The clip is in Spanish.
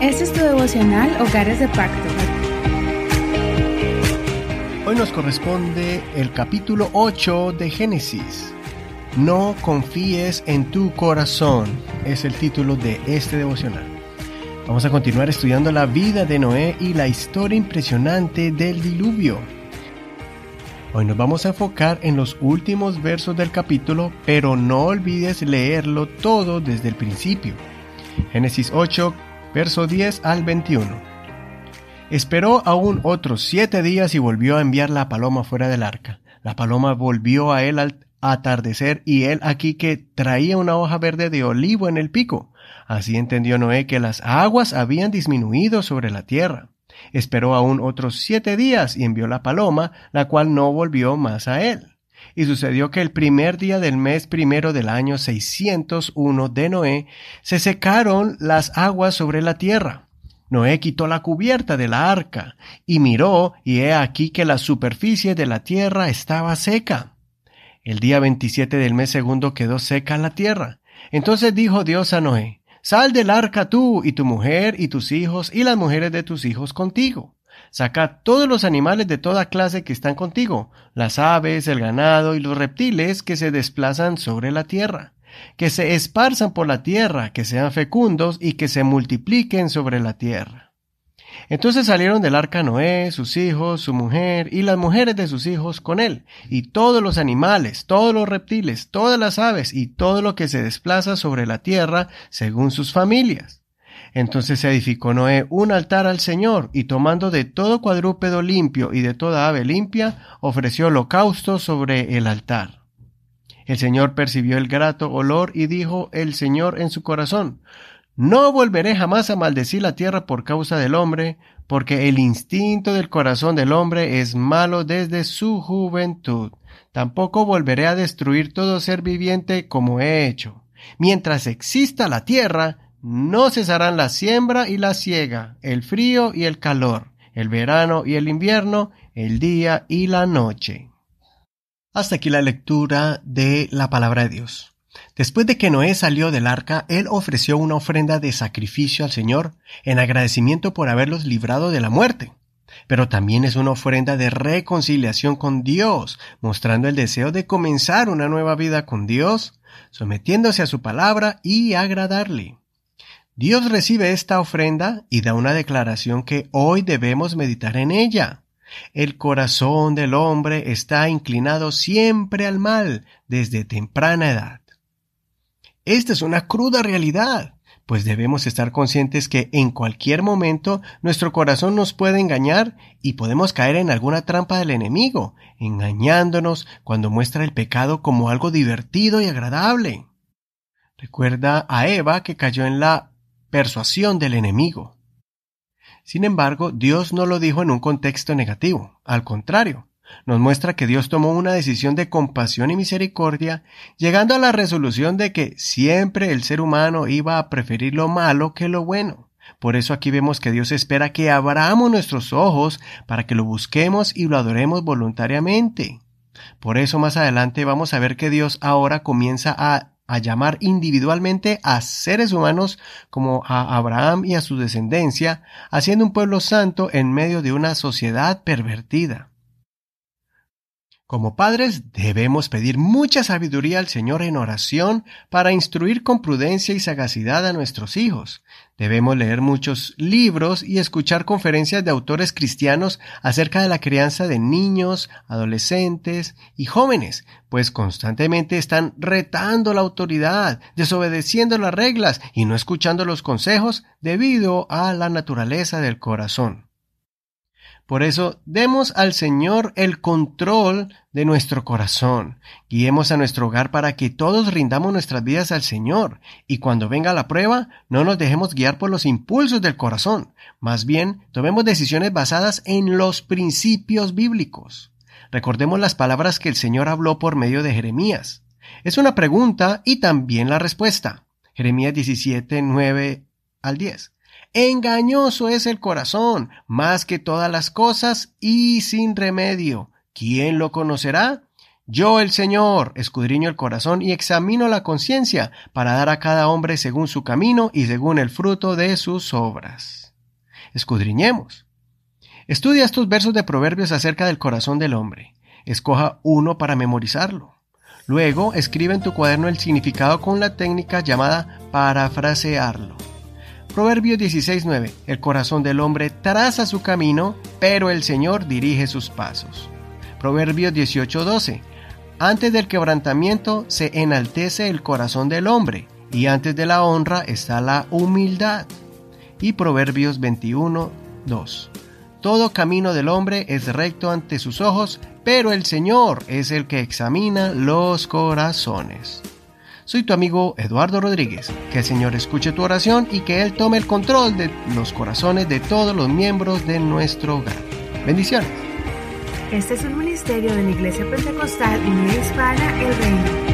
Este es tu devocional Hogares de Pacto. Hoy nos corresponde el capítulo 8 de Génesis. No confíes en tu corazón es el título de este devocional. Vamos a continuar estudiando la vida de Noé y la historia impresionante del diluvio. Hoy nos vamos a enfocar en los últimos versos del capítulo, pero no olvides leerlo todo desde el principio. Génesis 8, verso 10 al 21. Esperó aún otros siete días y volvió a enviar la paloma fuera del arca. La paloma volvió a él al atardecer y él aquí que traía una hoja verde de olivo en el pico. Así entendió Noé que las aguas habían disminuido sobre la tierra. Esperó aún otros siete días y envió la paloma, la cual no volvió más a él. Y sucedió que el primer día del mes primero del año 601 de Noé se secaron las aguas sobre la tierra. Noé quitó la cubierta de la arca y miró, y he aquí que la superficie de la tierra estaba seca. El día 27 del mes segundo quedó seca la tierra. Entonces dijo Dios a Noé, Sal del arca tú y tu mujer y tus hijos y las mujeres de tus hijos contigo. Saca todos los animales de toda clase que están contigo, las aves, el ganado y los reptiles que se desplazan sobre la tierra, que se esparzan por la tierra, que sean fecundos y que se multipliquen sobre la tierra. Entonces salieron del arca Noé, sus hijos, su mujer y las mujeres de sus hijos con él, y todos los animales, todos los reptiles, todas las aves y todo lo que se desplaza sobre la tierra según sus familias. Entonces se edificó Noé un altar al Señor, y tomando de todo cuadrúpedo limpio y de toda ave limpia, ofreció holocausto sobre el altar. El Señor percibió el grato olor y dijo el Señor en su corazón, no volveré jamás a maldecir la tierra por causa del hombre, porque el instinto del corazón del hombre es malo desde su juventud. Tampoco volveré a destruir todo ser viviente como he hecho. Mientras exista la tierra, no cesarán la siembra y la siega, el frío y el calor, el verano y el invierno, el día y la noche. Hasta aquí la lectura de la palabra de Dios. Después de que Noé salió del arca, él ofreció una ofrenda de sacrificio al Señor en agradecimiento por haberlos librado de la muerte. Pero también es una ofrenda de reconciliación con Dios, mostrando el deseo de comenzar una nueva vida con Dios, sometiéndose a su palabra y agradarle. Dios recibe esta ofrenda y da una declaración que hoy debemos meditar en ella. El corazón del hombre está inclinado siempre al mal desde temprana edad. Esta es una cruda realidad, pues debemos estar conscientes que en cualquier momento nuestro corazón nos puede engañar y podemos caer en alguna trampa del enemigo, engañándonos cuando muestra el pecado como algo divertido y agradable. Recuerda a Eva que cayó en la persuasión del enemigo. Sin embargo, Dios no lo dijo en un contexto negativo, al contrario, nos muestra que Dios tomó una decisión de compasión y misericordia, llegando a la resolución de que siempre el ser humano iba a preferir lo malo que lo bueno. Por eso aquí vemos que Dios espera que abramos nuestros ojos para que lo busquemos y lo adoremos voluntariamente. Por eso más adelante vamos a ver que Dios ahora comienza a, a llamar individualmente a seres humanos como a Abraham y a su descendencia, haciendo un pueblo santo en medio de una sociedad pervertida. Como padres debemos pedir mucha sabiduría al Señor en oración para instruir con prudencia y sagacidad a nuestros hijos. Debemos leer muchos libros y escuchar conferencias de autores cristianos acerca de la crianza de niños, adolescentes y jóvenes, pues constantemente están retando la autoridad, desobedeciendo las reglas y no escuchando los consejos debido a la naturaleza del corazón. Por eso, demos al Señor el control de nuestro corazón. Guiemos a nuestro hogar para que todos rindamos nuestras vidas al Señor. Y cuando venga la prueba, no nos dejemos guiar por los impulsos del corazón. Más bien, tomemos decisiones basadas en los principios bíblicos. Recordemos las palabras que el Señor habló por medio de Jeremías. Es una pregunta y también la respuesta. Jeremías 17, 9 al 10. Engañoso es el corazón, más que todas las cosas, y sin remedio. ¿Quién lo conocerá? Yo el Señor escudriño el corazón y examino la conciencia para dar a cada hombre según su camino y según el fruto de sus obras. Escudriñemos. Estudia estos versos de Proverbios acerca del corazón del hombre. Escoja uno para memorizarlo. Luego escribe en tu cuaderno el significado con la técnica llamada parafrasearlo. Proverbios 16:9. El corazón del hombre traza su camino, pero el Señor dirige sus pasos. Proverbios 18:12. Antes del quebrantamiento se enaltece el corazón del hombre, y antes de la honra está la humildad. Y Proverbios 21:2. Todo camino del hombre es recto ante sus ojos, pero el Señor es el que examina los corazones. Soy tu amigo Eduardo Rodríguez. Que el Señor escuche tu oración y que Él tome el control de los corazones de todos los miembros de nuestro hogar. Bendiciones. Este es un ministerio de la Iglesia Pentecostal Unida Hispana El Reino.